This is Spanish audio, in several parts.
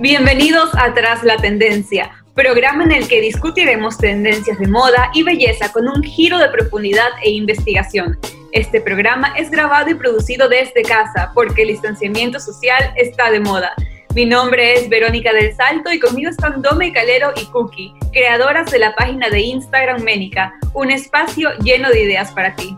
Bienvenidos a Tras la Tendencia, programa en el que discutiremos tendencias de moda y belleza con un giro de profundidad e investigación. Este programa es grabado y producido desde casa porque el distanciamiento social está de moda. Mi nombre es Verónica del Salto y conmigo están Dome Calero y Cookie, creadoras de la página de Instagram Ménica, un espacio lleno de ideas para ti.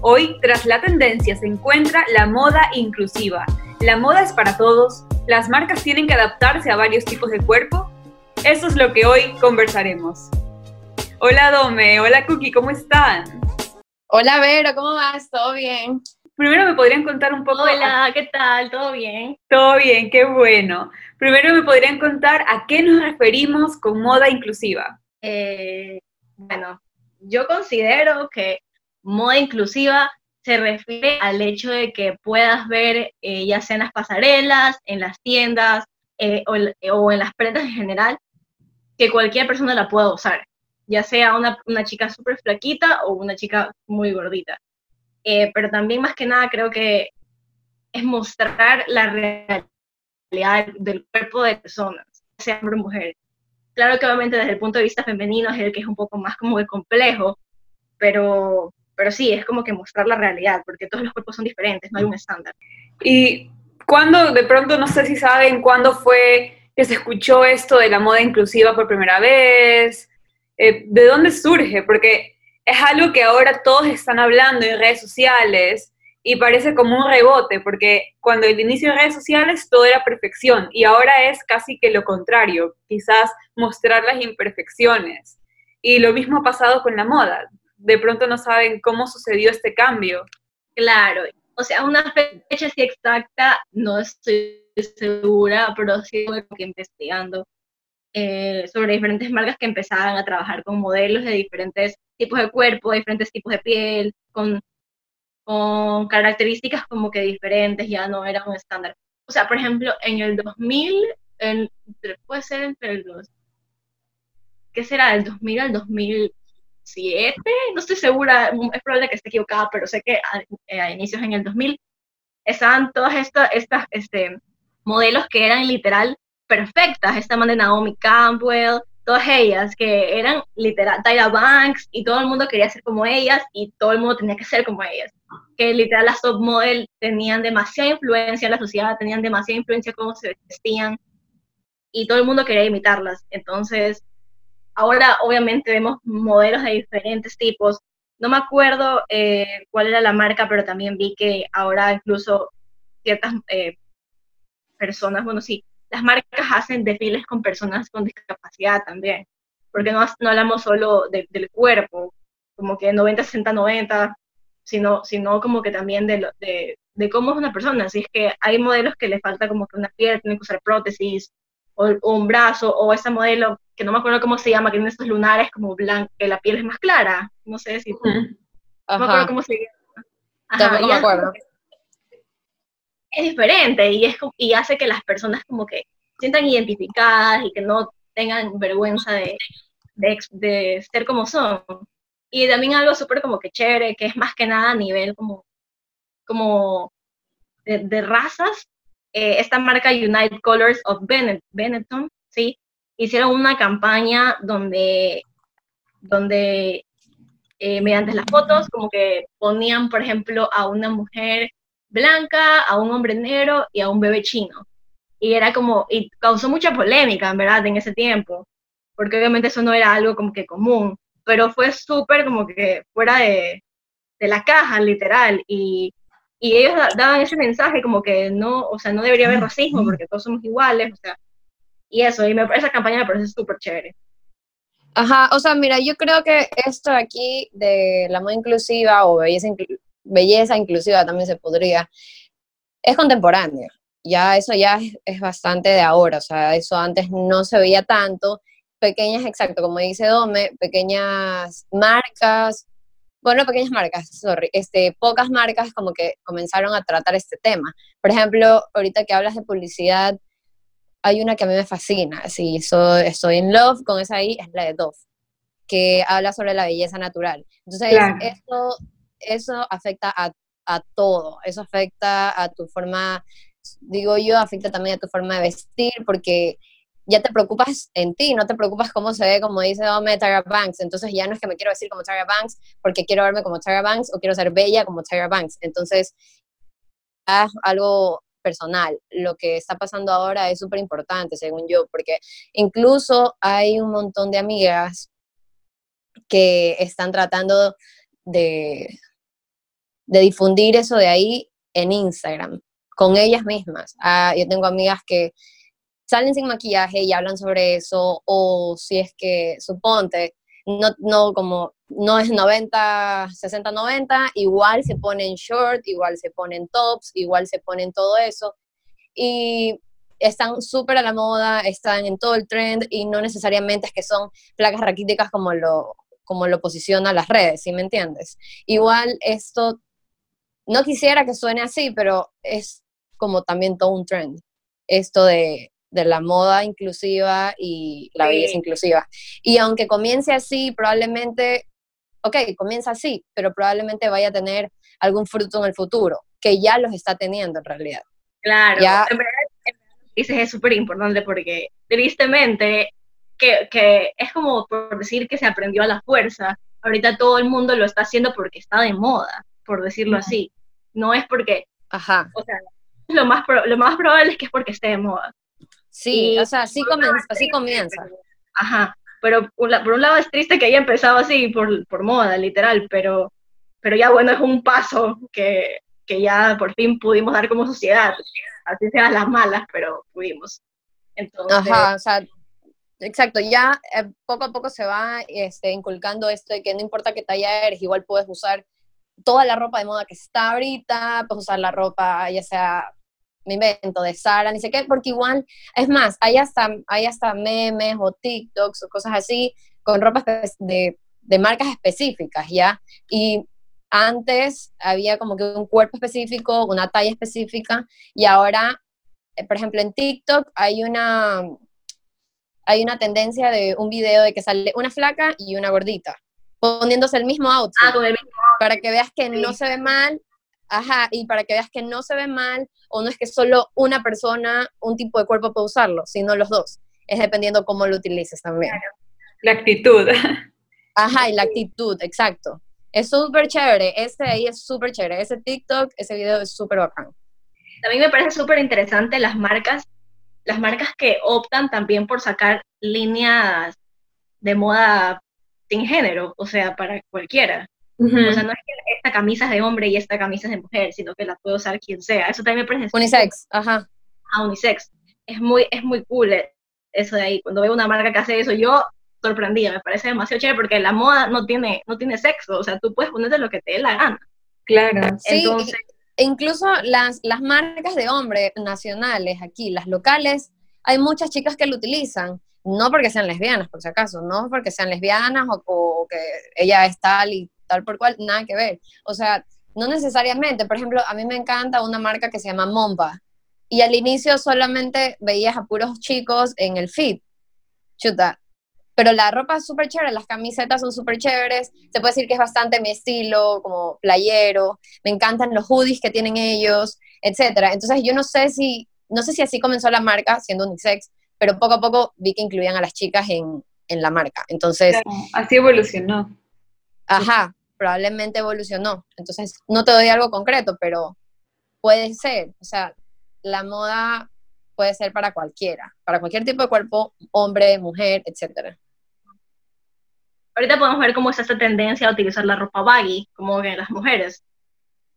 Hoy, tras la tendencia, se encuentra la moda inclusiva. La moda es para todos, ¿Las marcas tienen que adaptarse a varios tipos de cuerpo? Eso es lo que hoy conversaremos. Hola Dome, hola Cookie, ¿cómo están? Hola Vero, ¿cómo vas? ¿Todo bien? Primero me podrían contar un poco... Hola, ¿qué tal? ¿Todo bien? Todo bien, qué bueno. Primero me podrían contar a qué nos referimos con moda inclusiva. Eh, bueno, yo considero que moda inclusiva se refiere al hecho de que puedas ver eh, ya sea en las pasarelas, en las tiendas eh, o, en las prendas en general, que cualquier persona la pueda usar, ya sea una, una chica súper flaquita o una chica muy gordita. Eh, pero también más que nada creo que es mostrar la realidad del cuerpo de personas, sea hombre mujer. Claro que obviamente desde el punto de vista femenino es el que es un poco más como de complejo, pero pero sí, es como que mostrar la realidad, porque todos los cuerpos son diferentes, no hay un estándar. Y cuando, de pronto, no sé si saben cuándo fue que se escuchó esto de la moda inclusiva por primera vez, eh, ¿de dónde surge? Porque es algo que ahora todos están hablando en redes sociales y parece como un rebote, porque cuando el inicio de redes sociales todo era perfección y ahora es casi que lo contrario, quizás mostrar las imperfecciones. Y lo mismo ha pasado con la moda de pronto no saben cómo sucedió este cambio. Claro, o sea, una fecha así exacta no estoy segura, pero sí que investigando eh, sobre diferentes marcas que empezaban a trabajar con modelos de diferentes tipos de cuerpo, diferentes tipos de piel, con, con características como que diferentes, ya no era un estándar. O sea, por ejemplo, en el 2000, en, puede ser entre los, ¿qué será? Del 2000 al 2000, no estoy segura, es probable que esté equivocada, pero sé que a, inicios en el 2000 estaban todas estas, estas este, modelos que eran literal perfectas, esta man de Naomi Campbell, todas ellas que eran literal Tyra Banks y todo el mundo quería ser como ellas y todo el mundo tenía que ser como ellas. Que literal las top model tenían demasiada influencia en la sociedad, tenían demasiada influencia en cómo se vestían y todo el mundo quería imitarlas. Entonces, Ahora obviamente vemos modelos de diferentes tipos. No me acuerdo eh, cuál era la marca, pero también vi que ahora incluso ciertas eh, personas, bueno, sí, las marcas hacen desfiles con personas con discapacidad también, porque no, no hablamos solo del cuerpo, como que 90, 60, 90, sino, sino como que también de, de, de cómo es una persona. Así es que hay modelos que le falta como que una piel, tienen que usar prótesis, o, un brazo, o esa modelo que no me acuerdo cómo se llama, que tiene estos lunares como blancos, que la piel es más clara, no sé si... No me acuerdo cómo se llama. no me acuerdo. Es diferente y, es, y hace que las personas como que sientan identificadas y que no tengan vergüenza de, de, de ser como son. Y también algo súper como que chévere, que es más que nada a nivel como, como de, de razas, eh, esta marca United Colors of Benetton, ¿sí? Hicieron una campaña donde, donde eh, mediante las fotos, como que ponían, por ejemplo, a una mujer blanca, a un hombre negro y a un bebé chino. Y era como, y causó mucha polémica, en verdad, en ese tiempo, porque obviamente eso no era algo como que común, pero fue súper como que fuera de, de la caja, literal, y y ellos daban ese mensaje como que no, o sea, no debería haber racismo porque todos somos iguales, o sea, y eso, y me, esa campaña me parece súper chévere. Ajá, o sea, mira, yo creo que esto aquí de la moda inclusiva o belleza, belleza inclusiva también se podría, es contemporáneo, ya eso ya es, es, bastante de ahora, o sea, eso antes no se veía tanto, pequeñas, exacto, como dice Dome, pequeñas marcas bueno, pequeñas marcas, sorry, este, pocas marcas como que comenzaron a tratar este tema. Por ejemplo, ahorita que hablas de publicidad, hay una que a mí me fascina, soy, estoy in love con esa ahí, es la de Dove, que habla sobre la belleza natural. Entonces, eso, eso afecta a, a todo, eso afecta a tu forma digo yo, afecta también a tu forma de vestir, porque ya te preocupas en ti, no te preocupas cómo se ve, como dice Ome Tyra Banks. Entonces ya no es que me quiero decir como Tyra Banks porque quiero verme como Tyra Banks o quiero ser bella como Tyra Banks. Entonces, es algo personal. Lo que está pasando ahora es súper importante, según yo, porque incluso hay un montón de amigas que están tratando de, de difundir eso de ahí en Instagram, con ellas mismas. Ah, yo tengo amigas que salen sin maquillaje y hablan sobre eso, o si es que, suponte, no, no como, no es 90, 60, 90, igual se ponen short, igual se ponen tops, igual se ponen todo eso, y están súper a la moda, están en todo el trend, y no necesariamente es que son placas raquíticas como lo, como lo posiciona las redes, ¿sí me entiendes? Igual esto, no quisiera que suene así, pero es como también todo un trend, esto de de la moda inclusiva y la belleza inclusiva. Y aunque comience así, probablemente, ok, comienza así, pero probablemente vaya a tener algún fruto en el futuro, que ya los está teniendo en realidad. Claro, en verdad, dices es súper importante porque tristemente, que, que es como por decir que se aprendió a la fuerza, ahorita todo el mundo lo está haciendo porque está de moda, por decirlo así. No es porque, Ajá. o sea, lo más, lo más probable es que es porque esté de moda. Sí, o sea, así comienza, así comienza. Ajá, pero por, un lado es triste que haya empezado así, por, por moda, literal, pero, pero ya bueno, es un paso que, que ya por fin pudimos dar como sociedad, así sean las malas, pero pudimos. Entonces, Ajá, o sea, exacto, ya eh, poco a poco se va este, inculcando esto de que no importa qué talla eres, igual puedes usar toda la ropa de moda que está ahorita, puedes usar la ropa ya sea me invento, de Sara, ni sé qué, porque igual, es más, hay hasta, hay hasta memes o TikToks o cosas así con ropa de, de marcas específicas, ¿ya? Y antes había como que un cuerpo específico, una talla específica, y ahora, eh, por ejemplo, en TikTok hay una, hay una tendencia de un video de que sale una flaca y una gordita, poniéndose el mismo outfit, ah, para que veas que no se ve mal Ajá, y para que veas que no se ve mal, o no es que solo una persona, un tipo de cuerpo puede usarlo, sino los dos. Es dependiendo cómo lo utilices también. La actitud. Ajá, y la actitud, exacto. Es súper chévere, ese ahí es súper chévere, ese TikTok, ese video es súper bacán. También me parece súper interesante las marcas, las marcas que optan también por sacar líneas de moda sin género, o sea, para cualquiera. O sea, no es que esta camisa es de hombre y esta camisa es de mujer, sino que la puede usar quien sea. Eso también me parece... Unisex, ajá. A unisex. Es muy, es muy cool eso de ahí. Cuando veo una marca que hace eso, yo sorprendida, me parece demasiado chévere porque la moda no tiene, no tiene sexo, o sea, tú puedes ponerte lo que te dé la gana. Claro. Sí, Entonces, incluso las, las marcas de hombre nacionales aquí, las locales, hay muchas chicas que lo utilizan, no porque sean lesbianas, por si acaso, no porque sean lesbianas o, o que ella es tal y tal por cual, nada que ver. O sea, no necesariamente. Por ejemplo, a mí me encanta una marca que se llama Momba. Y al inicio solamente veías a puros chicos en el feed. Chuta. Pero la ropa es súper chévere, las camisetas son súper chéveres. Se puede decir que es bastante mi estilo, como playero. Me encantan los hoodies que tienen ellos, etcétera. Entonces yo no sé si, no sé si así comenzó la marca, siendo unisex, pero poco a poco vi que incluían a las chicas en, en la marca. Entonces... así evolucionó. Ajá, probablemente evolucionó. Entonces, no te doy algo concreto, pero puede ser. O sea, la moda puede ser para cualquiera, para cualquier tipo de cuerpo, hombre, mujer, etc. Ahorita podemos ver cómo está esta tendencia a utilizar la ropa baggy, como que las mujeres.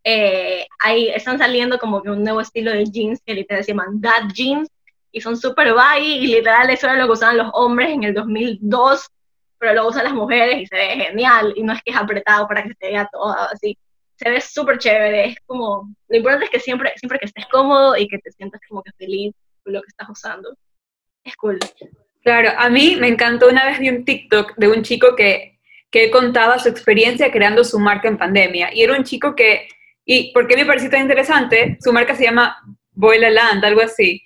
Eh, ahí están saliendo como que un nuevo estilo de jeans que literal se llaman dad jeans y son súper baggy y literal eso era lo que usaban los hombres en el 2002 pero lo usan las mujeres y se ve genial, y no es que es apretado para que se vea todo así. Se ve súper chévere, es como, lo importante es que siempre, siempre que estés cómodo y que te sientas como que feliz con lo que estás usando. Es cool. Claro, a mí me encantó una vez vi un TikTok de un chico que, que contaba su experiencia creando su marca en pandemia, y era un chico que, y porque me pareció tan interesante, su marca se llama Boila Land, algo así,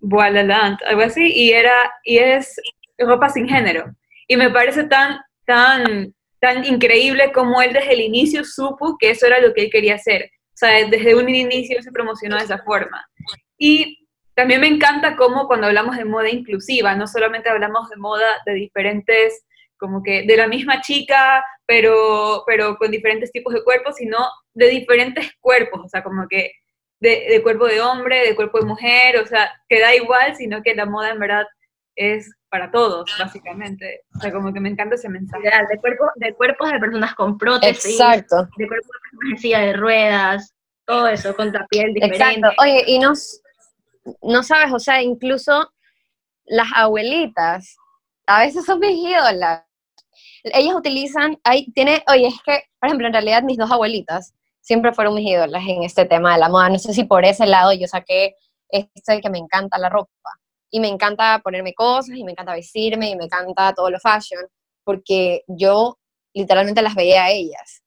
Boila Land, algo así, y era, y es ropa sin género. Y me parece tan, tan, tan increíble como él desde el inicio supo que eso era lo que él quería hacer. O sea, desde un inicio se promocionó de esa forma. Y también me encanta cómo cuando hablamos de moda inclusiva, no solamente hablamos de moda de diferentes, como que de la misma chica, pero, pero con diferentes tipos de cuerpos, sino de diferentes cuerpos, o sea, como que de, cuerpo de hombre, de cuerpo de mujer, o sea, que da igual, sino que la moda en verdad es para todos, básicamente. O sea, como que me encanta ese mensaje. De, cuerpo, de cuerpos de personas con prótesis, Exacto. de cuerpos de personas en silla de ruedas, todo eso, con la piel diferente. Exacto. Oye, y nos, no sabes, o sea, incluso las abuelitas, a veces son mis ídolas. Ellas utilizan, ahí tiene, oye, es que, por ejemplo, en realidad mis dos abuelitas siempre fueron mis ídolas en este tema de la moda. No sé si por ese lado yo saqué esto de que me encanta la ropa. Y me encanta ponerme cosas, y me encanta vestirme, y me encanta todo lo fashion, porque yo literalmente las veía a ellas.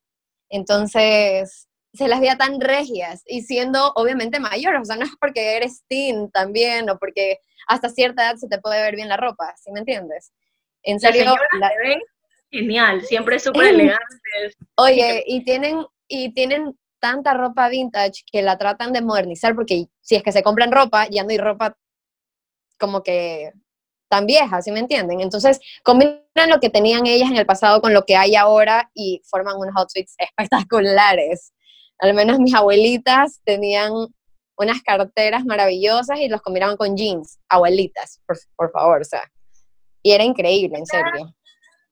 Entonces, se las veía tan regias y siendo obviamente mayores, o sea, no es porque eres teen también o porque hasta cierta edad se te puede ver bien la ropa, ¿sí me entiendes? En serio, la, ven genial, siempre súper elegantes. Oye, y tienen, y tienen tanta ropa vintage que la tratan de modernizar porque si es que se compran ropa, ya no hay ropa como que tan vieja, ¿sí me entienden? Entonces, combinan lo que tenían ellas en el pasado con lo que hay ahora y forman unos outfits espectaculares. Al menos mis abuelitas tenían unas carteras maravillosas y los combinaban con jeans. Abuelitas, por, favor, o sea. Y era increíble, en serio.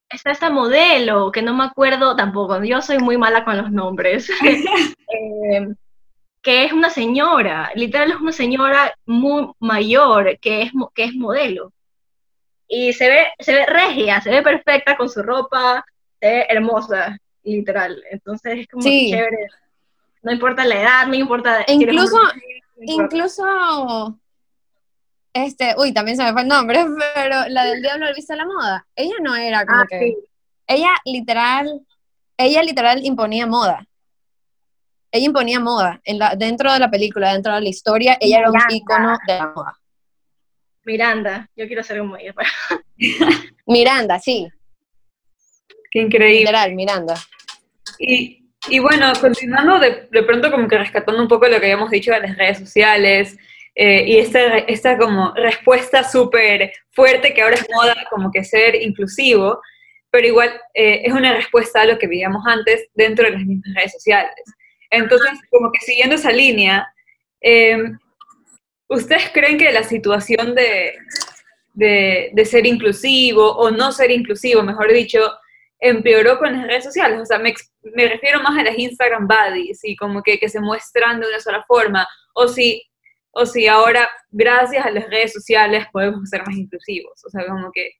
Está esta modelo, que no me acuerdo tampoco, yo soy muy mala con los nombres, eh, que es una señora, literal es una señora muy mayor que es, que es modelo. Y se ve, se ve regia, se ve perfecta con su ropa, se ve hermosa, literal. Entonces es como chévere no importa la edad, no importa... incluso, incluso, este, uy, también se me fue el nombre, pero la del Diablo al visto la moda, ella no era como ah, que... Ella literal, ella literal imponía moda. Ella imponía moda. En la, dentro de la película, dentro de la historia, ella era un ícono de la moda. Miranda, yo quiero ser como ella. Miranda, sí. Qué increíble. Literal, Miranda. Y y bueno, continuando de, de, pronto como que rescatando un poco lo que habíamos dicho de las redes sociales eh, y esta, esta como respuesta súper fuerte que ahora es moda como que ser inclusivo, pero igual eh, es una respuesta a lo que veíamos antes dentro de las mismas redes sociales. Entonces, como que siguiendo esa línea, em, ¿ustedes creen que la situación de, de, de ser inclusivo o no ser inclusivo, mejor dicho, empeoró con las redes sociales. O sea, me, me refiero más a las Instagram buddies y como que, que, se muestran de una sola forma. O si, o si ahora, gracias a las redes sociales, podemos ser más inclusivos. O sea, como que...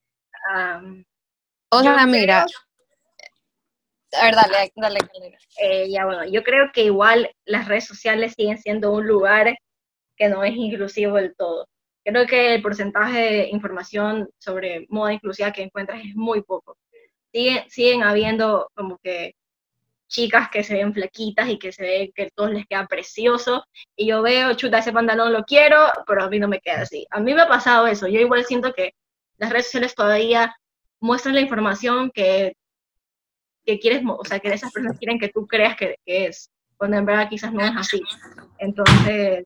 o sea, mira... A ver, dale, dale. Eh, ya, bueno, yo creo que igual las redes sociales siguen siendo un lugar que no es inclusivo del todo. Creo que el porcentaje de información sobre moda inclusiva que encuentras es muy poco siguen, habiendo como que chicas que se ven flaquitas y que se ve que todos les queda precioso y yo veo, chuta, ese pantalón lo quiero, pero a mí no me queda así. A mí me ha pasado eso, yo igual siento que las redes sociales todavía muestran la información que, que quieres, o sea, que esas personas quieren que tú creas que, es, cuando en verdad quizás no es así. Entonces,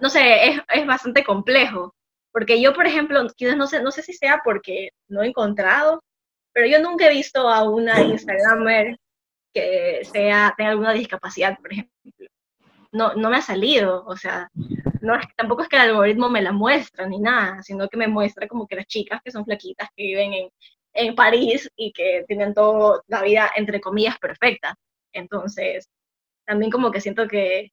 no sé, es, es bastante complejo, porque yo, por ejemplo, quizás no sé, no sé si sea porque no he encontrado pero yo nunca he visto a una Instagramer que sea, tenga alguna discapacidad, por ejemplo. No, no me ha salido, o sea, no tampoco es que el algoritmo me la muestra ni nada, sino que me muestra como que las chicas que son flaquitas, que viven en, en París y que tienen toda la vida, entre comillas, perfecta. Entonces, también como que siento que,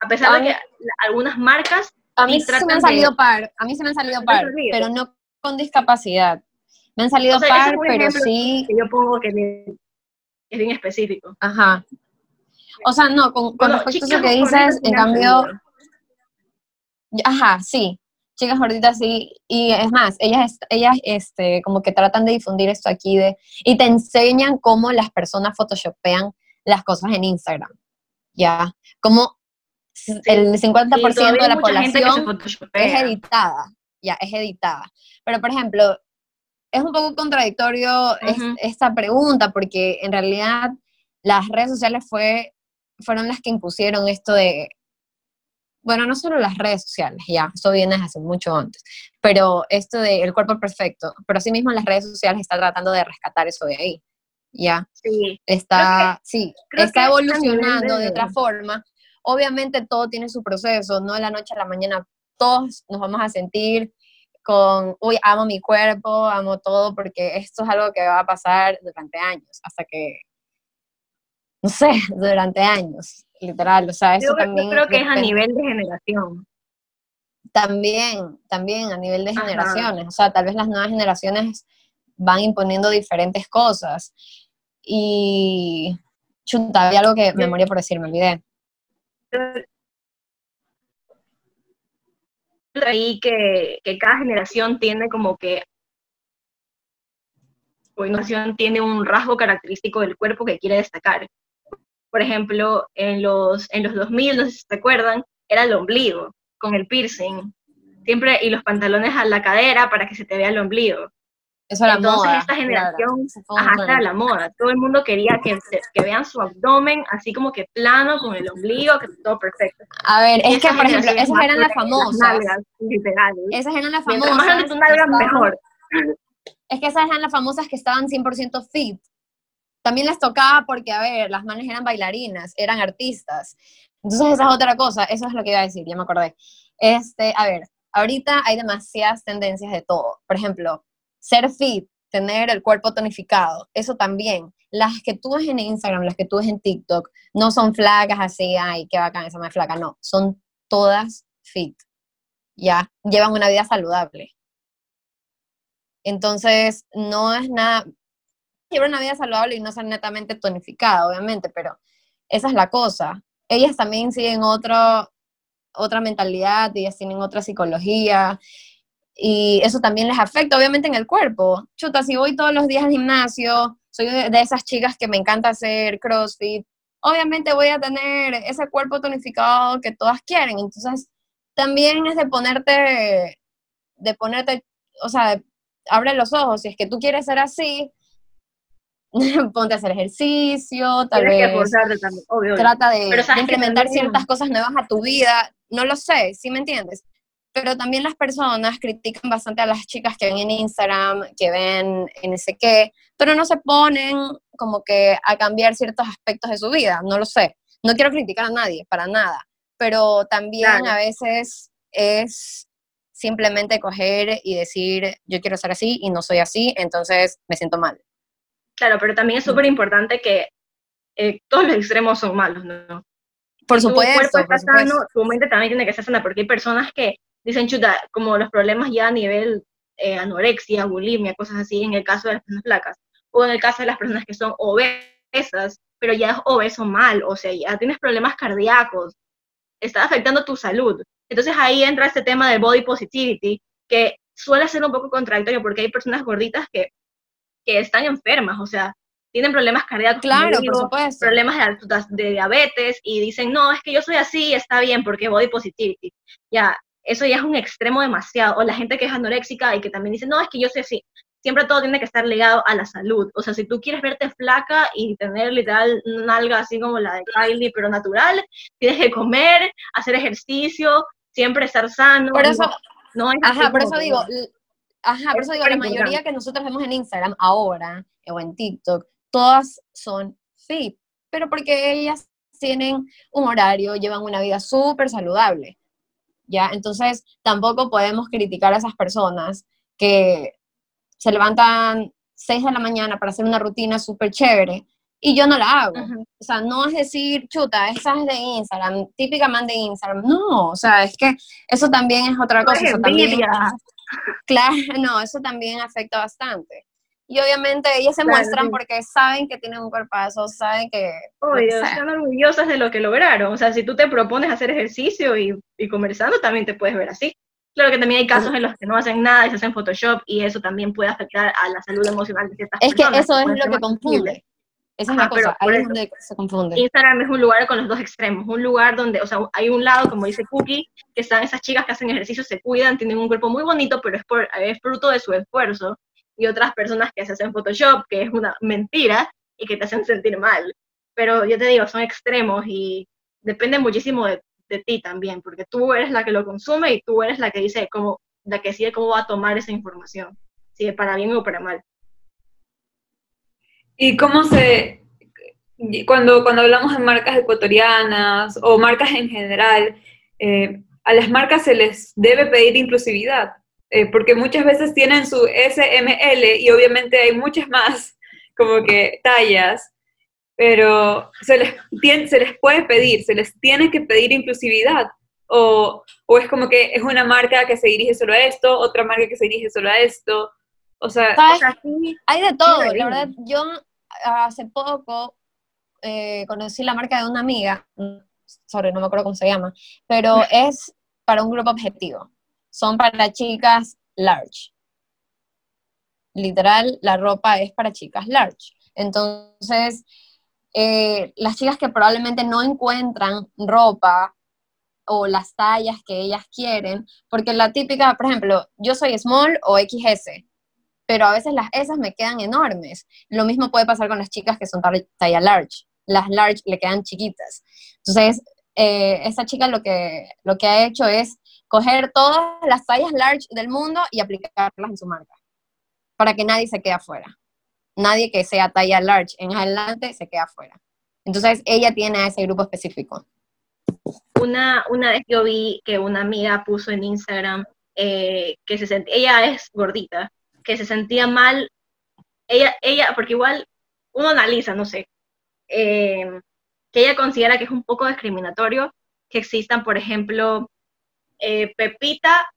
a pesar de que algunas marcas... A mí se me han salido par, a mí se me han salido par, pero no con discapacidad. Me han salido par, pero sí. Que yo pongo que es bien específico. Ajá. O sea, no, con, con respecto a eso que dices, en cambio. Ajá, sí. Chicas gorditas, sí. Y es más, ellas, ellas este, como que tratan de difundir esto aquí de, y te enseñan cómo las personas photoshopean las cosas en Instagram. Ya. Como el 50% de la población es editada. Ya, es editada. Pero, por ejemplo, es un poco contradictorio esta pregunta, porque en realidad las redes sociales fue, fueron las que impusieron esto de, bueno, no solo las redes sociales, ya, eso viene desde hace mucho antes, pero esto del cuerpo perfecto, pero sí mismo las redes sociales está tratando de rescatar eso de ahí, ya. Sí. Está, sí, está evolucionando de... otra forma. Obviamente todo tiene su proceso, no de la noche a la mañana todos nos vamos a sentir con, uy, amo mi cuerpo, amo todo, porque esto es algo que va a pasar durante años, hasta que, no sé, durante años, literal, o sea, eso yo, también... Yo creo que es a nivel de generación. También, también a nivel de generaciones, o sea, tal vez las nuevas generaciones van imponiendo diferentes cosas. Y, chuta, había algo que me moría por decir, me olvidé. ahí que, que cada generación tiene como que o tiene un rasgo característico del cuerpo que quiere destacar. Por ejemplo, en los, en los 2000, no sé si se acuerdan, era el ombligo, con el piercing, siempre, y los pantalones a la cadera para que se te vea el ombligo. Eso era Entonces, moda, esta generación, claro. ajá, era la moda. Todo el mundo quería que, que, vean su abdomen así como que plano, con el ombligo, que todo perfecto. A ver, es que, por ejemplo, esas eran las famosas. nalgas, literal. Esas eran las Mientras famosas. más grande tu nalga, mejor. Es que esas eran las famosas que estaban 100% fit. También les tocaba porque, a ver, las manes eran bailarinas, eran artistas. Entonces, esa es otra cosa, eso es lo que iba a decir, ya me acordé. Este, a ver, ahorita hay demasiadas tendencias de todo. Por ejemplo, ser fit, tener el cuerpo tonificado, eso también. Las que tú ves en Instagram, las que tú ves en TikTok, no son flacas así, ay, qué bacán, esa más flaca, no. Son todas fit. Ya, llevan una vida saludable. Entonces, no es nada, llevar una vida saludable y no ser netamente tonificada, obviamente, pero esa es la cosa. Ellas también siguen otro, otra mentalidad, ellas tienen otra psicología y eso también les afecta, obviamente, en el cuerpo. Chuta, si voy todos los días al gimnasio, soy de, esas chicas que me encanta hacer CrossFit, obviamente voy a tener ese cuerpo tonificado que todas quieren. Entonces, también es de ponerte, de ponerte, o sea, abre los ojos, si es que tú quieres ser así, ponte a hacer ejercicio, tal Tienes que vez esforzarte también, obvio. obvio. trata de, Pero de que implementar también- ciertas cosas nuevas a tu vida, no lo sé, ¿sí me entiendes? Pero también las personas critican bastante a las chicas que ven en Instagram, que ven en ese qué, pero no se ponen como que a cambiar ciertos aspectos de su vida, no lo sé. No quiero criticar a nadie, para nada, pero también Claro. a veces es simplemente coger y decir, yo quiero ser así y no soy así, entonces me siento mal. Claro, pero también es súper importante que eh, todos los extremos son malos, ¿no? Por tu supuesto, cuerpo está sano, tu mente también tiene que estar sana, porque hay personas que dicen, chuta, como los problemas ya a nivel eh, anorexia, bulimia, cosas así, en el caso de las personas flacas, o en el caso de las personas que son obesas, pero ya es obeso mal, o sea, ya tienes problemas cardíacos, está afectando tu salud. Entonces ahí entra este tema del body positivity, que suele ser un poco contradictorio, porque hay personas gorditas que, que están enfermas, o sea, tienen problemas cardíacos, como Claro, digo, por supuesto. problemas de, diabetes y dicen, no, es que yo soy así, está bien, porque body positivity. Ya, eso ya es un extremo demasiado. O la gente que es anoréxica y que también dice, no, es que yo soy así. Siempre todo tiene que estar ligado a la salud. O sea, si tú quieres verte flaca y tener literal nalga así como la de Kylie, pero natural, tienes que comer, hacer ejercicio, siempre estar sano. Por eso, no, no es Ajá, por eso digo, ajá, por Es eso digo, la mayoría que nosotros vemos en Instagram ahora o en TikTok, todas son fit, pero porque ellas tienen un horario, llevan una vida súper saludable, ¿ya? Entonces, tampoco podemos criticar a esas personas que se levantan 6 de la mañana para hacer una rutina súper chévere y yo no la hago. O sea, no es decir, chuta, esa es de Instagram, típica man de Instagram. No, o sea, es que eso también es otra cosa. Eso también. Claro, no, eso también afecta bastante. Y obviamente ellas se Claro, muestran sí. porque saben que tienen un cuerpazo, saben que... Obvio, sea. están orgullosas de lo que lograron. O sea, si tú te propones hacer ejercicio y, y comer sano, también te puedes ver así. Claro que también hay casos en los que no hacen nada y se hacen Photoshop y eso también puede afectar a la salud emocional de ciertas Es que personas. eso es lo que confunde. Esa es la Ajá, cosa, ahí es donde se confunde. Instagram es un lugar con los dos extremos, un lugar donde, o sea, hay un lado, como dice Cookie, que están esas chicas que hacen ejercicio, se cuidan, tienen un cuerpo muy bonito, pero es, por, es fruto de su esfuerzo, y otras personas que se hacen Photoshop, que es una mentira y que te hacen sentir mal. Pero yo te digo, son extremos y depende muchísimo de de ti también, porque tú eres la que lo consume y tú eres la que dice cómo, la que decide cómo va a tomar esa información, si es para bien o para mal. ¿Y cómo se, cuando, cuando hablamos de marcas ecuatorianas o marcas en general, eh, a las marcas se les debe pedir inclusividad? Eh, porque muchas veces tienen su SML y obviamente hay muchas más como que tallas, pero se les, se les puede pedir, se les tiene que pedir inclusividad. O, o, es como que es una marca que se dirige solo a esto, otra marca que se dirige solo a esto. O sea, hay de todo. La verdad, yo hace poco eh, conocí la marca de una amiga, sobre no me acuerdo cómo se llama, pero es para un grupo objetivo son para chicas large. Literal, la ropa es para chicas large. Entonces, eh, las chicas que probablemente no encuentran ropa o las tallas que ellas quieren, porque la típica, por ejemplo, yo soy small o XS, pero a veces las esas me quedan enormes. Lo mismo puede pasar con las chicas que son talla large. Las large le quedan chiquitas. Entonces, eh, esa chica lo que, lo que ha hecho es coger todas las tallas large del mundo y aplicarlas en su marca, para que nadie se quede afuera. Nadie que sea talla large en adelante se quede afuera. Entonces, ella tiene a ese grupo específico. Una, una vez yo vi que una amiga puso en Instagram eh, que se sentía, ella es gordita, que se sentía mal, ella, ella, porque igual uno analiza, no sé, eh, que ella considera que es un poco discriminatorio que existan, por ejemplo, eh, Pepita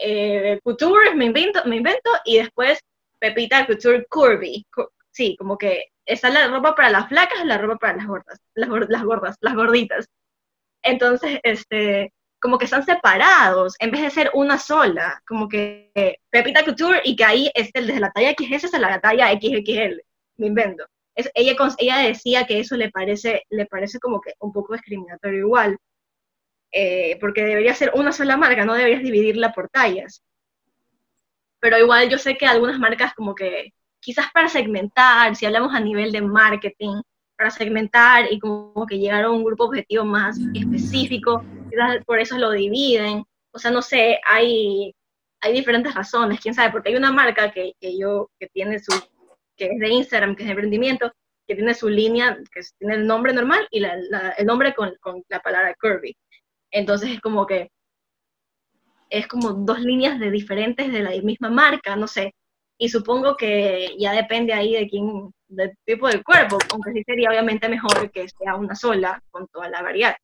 eh, Couture, me invento, me invento, y después Pepita Couture Curvy. Sí, como que está la ropa para las flacas y la ropa para las gordas, las, las gordas, las gorditas. Entonces, este, como que están separados, en vez de ser una sola, como que Pepita Couture y que ahí es desde la talla XS hasta la talla XXL, me invento. Es, ella, ella decía que eso le parece, le parece como que un poco discriminatorio igual, eh, porque debería ser una sola marca, no deberías dividirla por tallas. Pero igual yo sé que algunas marcas como que quizás para segmentar, si hablamos a nivel de marketing, para segmentar y como que llegar a un grupo objetivo más específico, quizás por eso lo dividen. O sea, no sé, hay, hay diferentes razones, quién sabe, porque hay una marca que, que yo, que tiene su, que es de Instagram, que es de emprendimiento, que tiene su línea, que tiene el nombre normal y la, el nombre con, con la palabra curvy. Entonces es como que es como dos líneas de diferentes de la misma marca, no sé. Y supongo que ya depende ahí de quién, del tipo del cuerpo, aunque sí sería obviamente mejor que sea una sola con toda la variedad.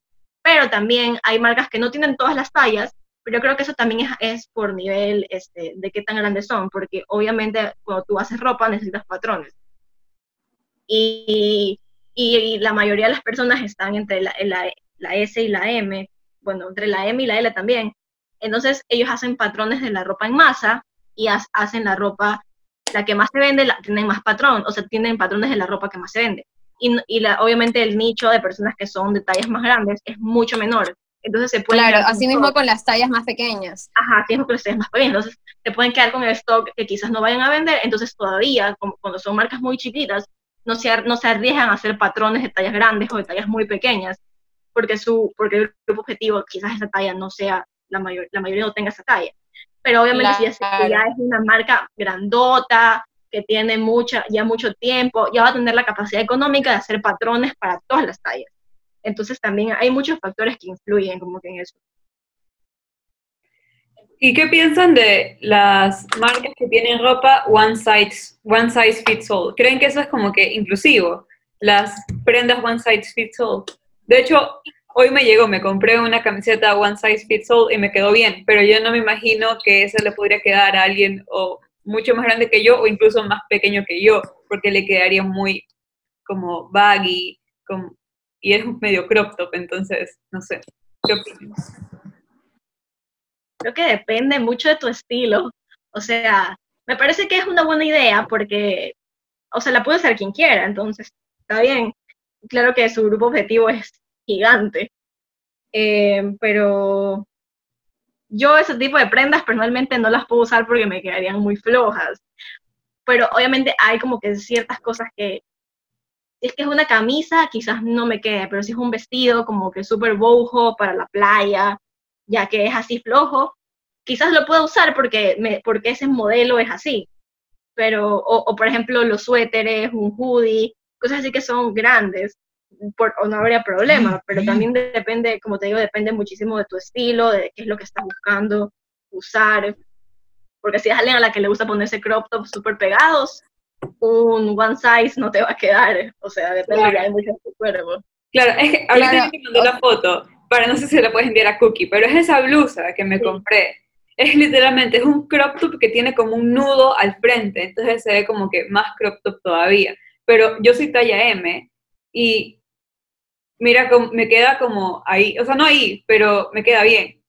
Pero también hay marcas que no tienen todas las tallas, pero yo creo que eso también es, es por nivel este, de qué tan grandes son, porque obviamente cuando tú haces ropa necesitas patrones. Y, y, la mayoría de las personas están entre la, la, la S y la M, bueno, entre la M y la L también. Entonces ellos hacen patrones de la ropa en masa y hacen la ropa, la que más se vende, la, tienen más patrón, o sea, tienen patrones de la ropa que más se vende. Y, y la, obviamente el nicho de personas que son de tallas más grandes es mucho menor. Entonces se puede... Claro, así mismo con las tallas más pequeñas. Ajá, así mismo con las tallas más pequeñas. Entonces se pueden quedar con el stock que quizás no vayan a vender. Entonces todavía, como, cuando son marcas muy chiquitas, no se, no se arriesgan a hacer patrones de tallas grandes o de tallas muy pequeñas porque, su, porque el grupo objetivo quizás esa talla no sea, la, mayor, la mayoría no tenga esa talla. Pero obviamente si ya, es una marca grandota, que tiene mucha, ya mucho tiempo, ya va a tener la capacidad económica de hacer patrones para todas las tallas. Entonces también hay muchos factores que influyen como que en eso. ¿Y qué piensan de las marcas que tienen ropa one size, one size fits all? ¿Creen que eso es como que inclusivo? Las prendas one size fits all. De hecho, hoy me llegó, me compré una camiseta one size fits all y me quedó bien, pero yo no me imagino que esa le podría quedar a alguien o mucho más grande que yo o incluso más pequeño que yo, porque le quedaría muy como baggy como, y es medio crop top, entonces, no sé, ¿qué opinas? Creo que depende mucho de tu estilo, o sea, me parece que es una buena idea porque, o sea, la puede hacer quien quiera, entonces, está bien, claro que su grupo objetivo es gigante, eh, pero yo ese tipo de prendas personalmente no las puedo usar porque me quedarían muy flojas, pero obviamente hay como que ciertas cosas que Si es que es una camisa, quizás no me quede, pero si es un vestido como que súper bojo para la playa, ya que es así flojo, quizás lo pueda usar porque, me, porque ese modelo es así. Pero, o, por ejemplo, los suéteres, un hoodie, cosas así que son grandes, por, o no habría problema, pero también depende, como te digo, depende muchísimo de tu estilo, de qué es lo que estás buscando usar. Porque si es alguien a la que le gusta ponerse crop tops súper pegados, un one size no te va a quedar. O sea, depende de mucho de tu cuerpo. Claro, es que ahorita te mandé la foto, para no sé si la puedes enviar a Cookie, pero es esa blusa que me compré. Es literalmente, es un crop top que tiene como un nudo al frente, entonces se ve como que más crop top todavía. Pero yo soy talla M y mira, me queda como ahí, o sea, no ahí, pero me queda bien.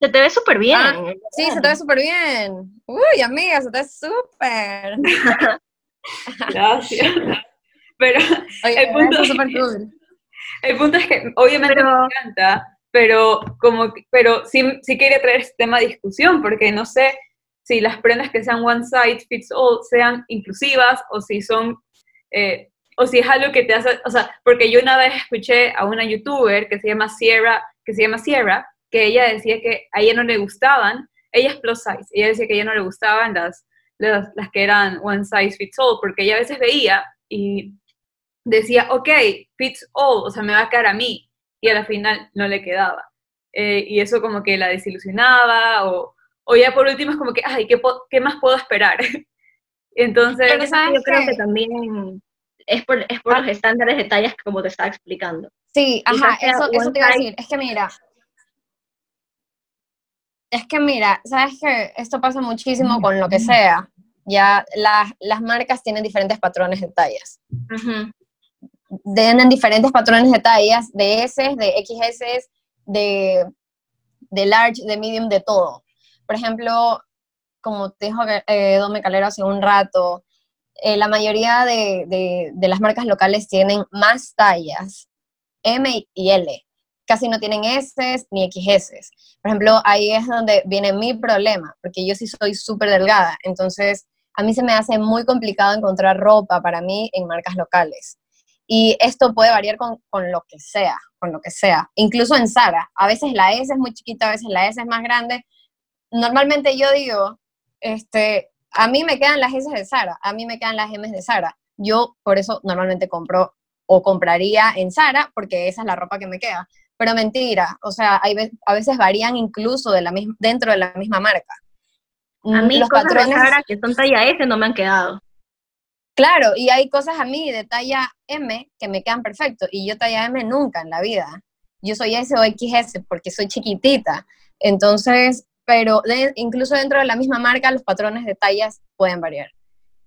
Se te ve súper bien. Ah, sí, se te ve súper bien. Uy, amiga, se te ve súper. Gracias. Pero el, punto es, el punto es que obviamente me encanta, pero como pero sí, sí quería traer este tema de discusión, porque no sé si las prendas que sean one size fits all sean inclusivas o si son eh, o si es algo que te hace, o sea, porque yo una vez escuché a una youtuber que se llama Sierra, que se llama Sierra, que ella decía que a ella no le gustaban, ella es plus size, ella decía que a ella no le gustaban las, las, las que eran one size fits all, porque ella a veces veía y decía, ok, fits all, o sea, me va a quedar a mí, y a la final no le quedaba. Eh, y eso como que la desilusionaba, o, o ya por último es como que, ay, ¿qué, qué más puedo esperar? Entonces, yo creo que también es por, es por ah. los estándares de tallas como te estaba explicando. Sí, ajá, eso, eso te iba a decir. Es que mira, es que mira, sabes que esto pasa muchísimo con lo que sea. Ya las, las marcas tienen diferentes patrones de tallas. Tienen diferentes patrones de tallas, de S, de XS, de, de large, de medium, de todo. Por ejemplo, como te dijo eh, Dome Calero hace un rato, eh, la mayoría de, las marcas locales tienen más tallas, M y L. Casi no tienen S ni XS. Por ejemplo, ahí es donde viene mi problema, porque yo sí soy súper delgada. Entonces, a mí se me hace muy complicado encontrar ropa para mí en marcas locales. Y esto puede variar con, con, lo que sea, con lo que sea. Incluso en Zara. A veces la S es muy chiquita, a veces la S es más grande. Normalmente yo digo, este, a mí me quedan las S de Sara, a mí me quedan las M de Sara. Yo por eso normalmente compro o compraría en Sara porque esa es la ropa que me queda. Pero mentira, o sea, hay, a veces varían incluso de la misma, dentro de la misma marca. A mí los patrones de Sara que son talla S no me han quedado. Claro, y hay cosas a mí de talla M que me quedan perfecto y yo talla M nunca en la vida. Yo soy S o XS porque soy chiquitita. Entonces, pero incluso dentro de la misma marca los patrones de tallas pueden variar.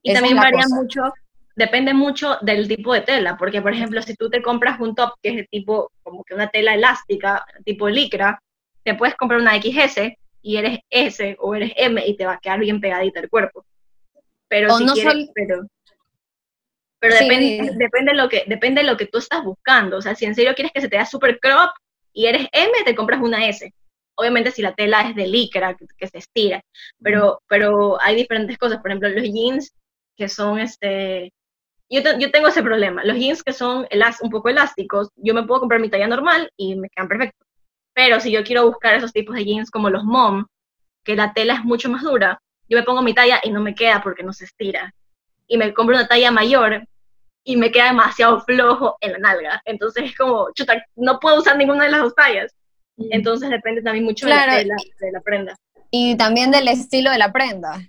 Y también varía mucho, depende mucho del tipo de tela, porque por ejemplo, si tú te compras un top que es de tipo, como que una tela elástica, tipo licra, te puedes comprar una XS y eres S o eres M y te va a quedar bien pegadita el cuerpo. Pero si no quieres, pero, pero depende, depende, lo que, depende de lo que tú estás buscando. O sea, si en serio quieres que se te vea super crop y eres M, te compras una S obviamente si la tela es de licra, que, se estira, pero, pero hay diferentes cosas, por ejemplo, los jeans que son, este, yo, yo tengo ese problema, los jeans que son un poco elásticos, yo me puedo comprar mi talla normal y me quedan perfectos, pero si yo quiero buscar esos tipos de jeans como los mom, que la tela es mucho más dura, yo me pongo mi talla y no me queda porque no se estira, y me compro una talla mayor y me queda demasiado flojo en la nalga, entonces es como, chuta, no puedo usar ninguna de las dos tallas, entonces depende también mucho de, la de la prenda. Y también del estilo de la prenda.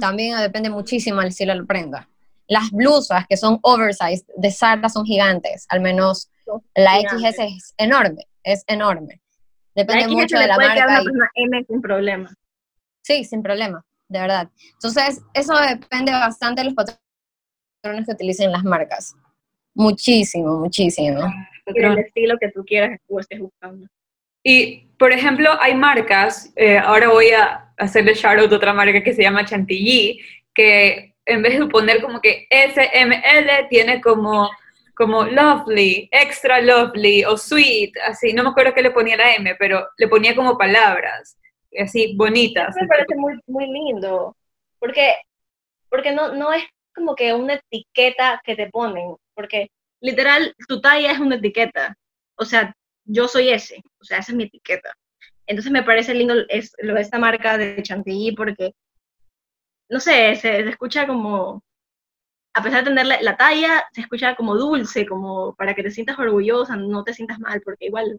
También depende muchísimo del estilo de la prenda. Las blusas que son oversized de Zara son gigantes, al menos la XS es enorme, es enorme. Depende mucho de la marca. Una M sin problema. Sí, sin problema, de verdad. Entonces, eso depende bastante de los patrones que utilicen las marcas. Muchísimo, muchísimo. Y el estilo que tú quieras que estés buscando. Y, por ejemplo, hay marcas, eh, ahora voy a hacerle shout out a otra marca que se llama Chantilly, que en vez de poner como que SML, tiene como, como lovely, extra lovely o sweet, así, no me acuerdo qué le ponía la M, pero le ponía como palabras, así, bonitas. Me parece muy, muy lindo, porque, porque no, no es como que una etiqueta que te ponen, porque literal, tu talla es una etiqueta. O sea, yo soy ese, o sea, esa es mi etiqueta. Entonces me parece lindo es, lo de esta marca de Chantilly porque, no sé, se, escucha como, a pesar de tener la, talla, se escucha como dulce, como para que te sientas orgullosa, no te sientas mal, porque igual,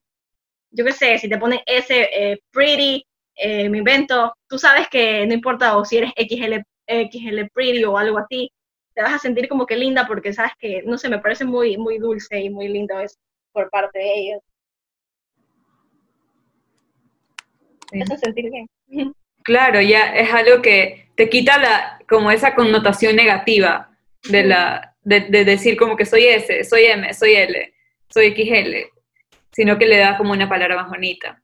yo qué sé, si te ponen ese eh, pretty, eh, me invento, tú sabes que no importa o si eres XL, XL pretty o algo así, te vas a sentir como que linda porque sabes que, no sé, me parece muy, muy dulce y muy lindo eso por parte de ellos. Eso sentir bien. Claro, ya es algo que te quita la, como esa connotación negativa de, la, de, decir como que soy S, soy M, soy L, soy XL, sino que le da como una palabra más bonita.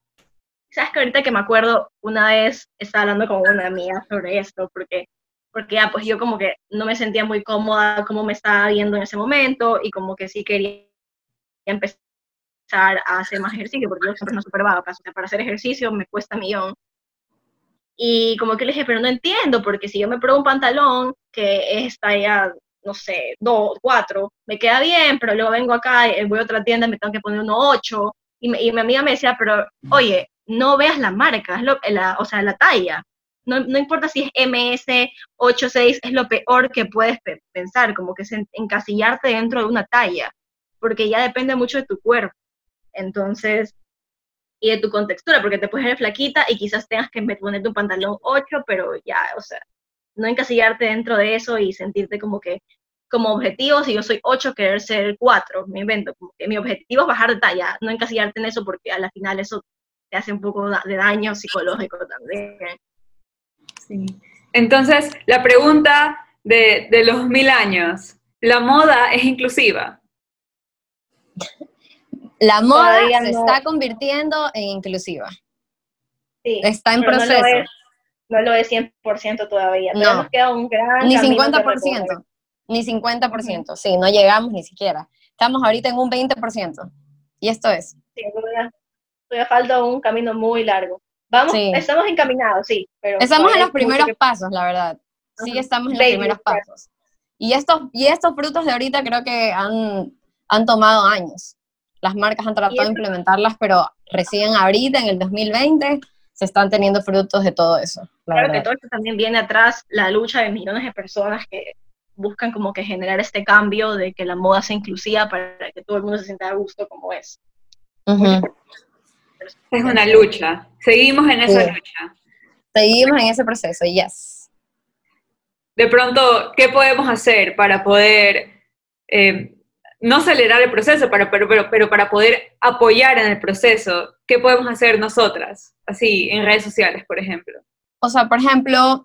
Sabes que ahorita que me acuerdo, una vez estaba hablando con una amiga sobre esto, porque porque ya pues yo como que no me sentía muy cómoda como me estaba viendo en ese momento y como que sí quería empezar a hacer más ejercicio, porque yo siempre no súper vaga, o sea, para hacer ejercicio me cuesta millón. Y como que le dije, pero no entiendo, porque si yo me pruebo un pantalón que es talla, no sé, dos, cuatro, me queda bien, pero luego vengo acá, y voy a otra tienda, me tengo que poner uno ocho, y, y mi amiga me decía, pero oye, no veas la marca, es lo, la, o sea, la talla, no, no, importa si es MS 86, es lo peor que puedes pensar, como que es encasillarte dentro de una talla, porque ya depende mucho de tu cuerpo. Entonces, y de tu contextura, porque te puedes ver flaquita y quizás tengas que poner tu pantalón 8, pero ya, o sea, no encasillarte dentro de eso y sentirte como que, como objetivo, si yo soy 8, querer ser 4, me invento, como que mi objetivo es bajar de talla, no encasillarte en eso porque a la final eso te hace un poco de daño psicológico también. Entonces, la pregunta de, los mil años, ¿la moda es inclusiva? La moda se está convirtiendo en inclusiva. Sí, está en proceso. No lo, es, 100% todavía. No. Nos queda un gran ni 50%. Ni 50%. Sí, no llegamos ni siquiera. Estamos ahorita en un 20%. Y esto es. Sí, todavía, todavía falta un camino muy largo. Vamos, estamos encaminados, sí. Pero estamos en los primeros pasos, la verdad. Sí, estamos en los primeros pasos. Y estos, y estos frutos de ahorita creo que han, han tomado años. Las marcas han tratado de implementarlas, pero recién ahorita, en el 2020, se están teniendo frutos de todo eso. Claro que todo esto también viene atrás la lucha de millones de personas que buscan como que generar este cambio de que la moda sea inclusiva para que todo el mundo se sienta a gusto como es. Es una lucha. Seguimos en esa lucha. Seguimos en ese proceso, yes. De pronto, ¿qué podemos hacer para poder, eh, no acelerar el proceso, pero, pero, pero, para poder apoyar en el proceso? ¿Qué podemos hacer nosotras? Así, en redes sociales, por ejemplo. O sea, por ejemplo,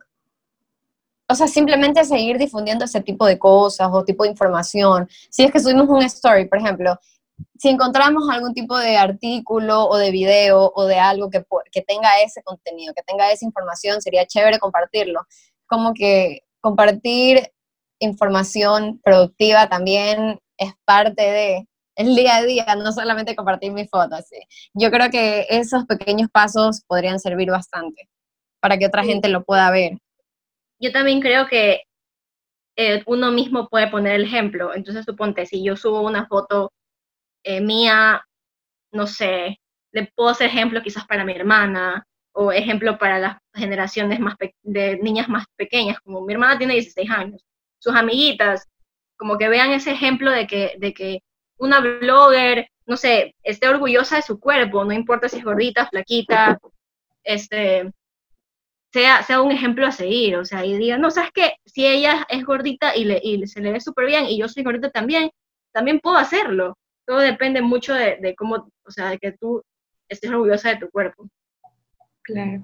o sea, simplemente seguir difundiendo ese tipo de cosas o tipo de información. Si es que subimos un story, por ejemplo, si encontramos algún tipo de artículo o de video o de algo que, que tenga ese contenido, que tenga esa información, sería chévere compartirlo. Como que compartir información productiva también es parte de el día a día, no solamente compartir mis fotos. Yo creo que esos pequeños pasos podrían servir bastante para que otra gente lo pueda ver. Yo también creo que eh, uno mismo puede poner el ejemplo. Entonces, suponte, si yo subo una foto eh, mía, no sé, le puedo hacer ejemplo quizás para mi hermana o ejemplo para las generaciones más de niñas más pequeñas, como mi hermana tiene 16 años, sus amiguitas, como que vean ese ejemplo de que, de que una blogger, no sé, esté orgullosa de su cuerpo, no importa si es gordita, flaquita, este, sea, sea un ejemplo a seguir, o sea, y diga, no, sabes que si ella es gordita y, le, y se le ve súper bien y yo soy gordita también, también puedo hacerlo todo depende mucho de, cómo, o sea, de que tú estés orgullosa de tu cuerpo. Claro.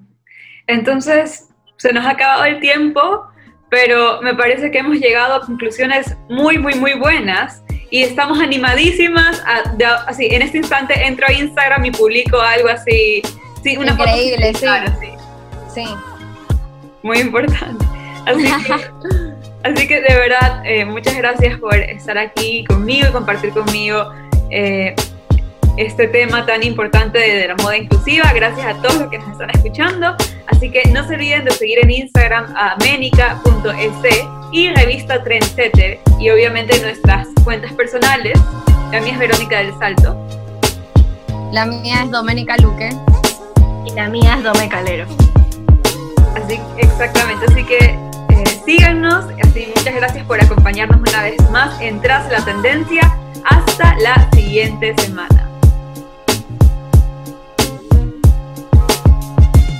Entonces, se nos ha acabado el tiempo, pero me parece que hemos llegado a conclusiones muy, muy, muy buenas y estamos animadísimas. así, en este instante entro a Instagram y publico algo así. Sí, una Increíble, sí. Sí. Muy importante. Así que, así que de verdad, eh, muchas gracias por estar aquí conmigo y compartir conmigo eh, este tema tan importante de la moda inclusiva. Gracias a todos los que nos están escuchando. Así que no se olviden de seguir en Instagram a menica.es y revista Trendsetter y obviamente nuestras cuentas personales. La mía es Verónica del Salto. La mía es Doménica Luque. Y la mía es Dome Calero. Así, exactamente. Así que eh, síganos. Así, muchas gracias por acompañarnos una vez más en Tras la Tendencia. Hasta la siguiente semana.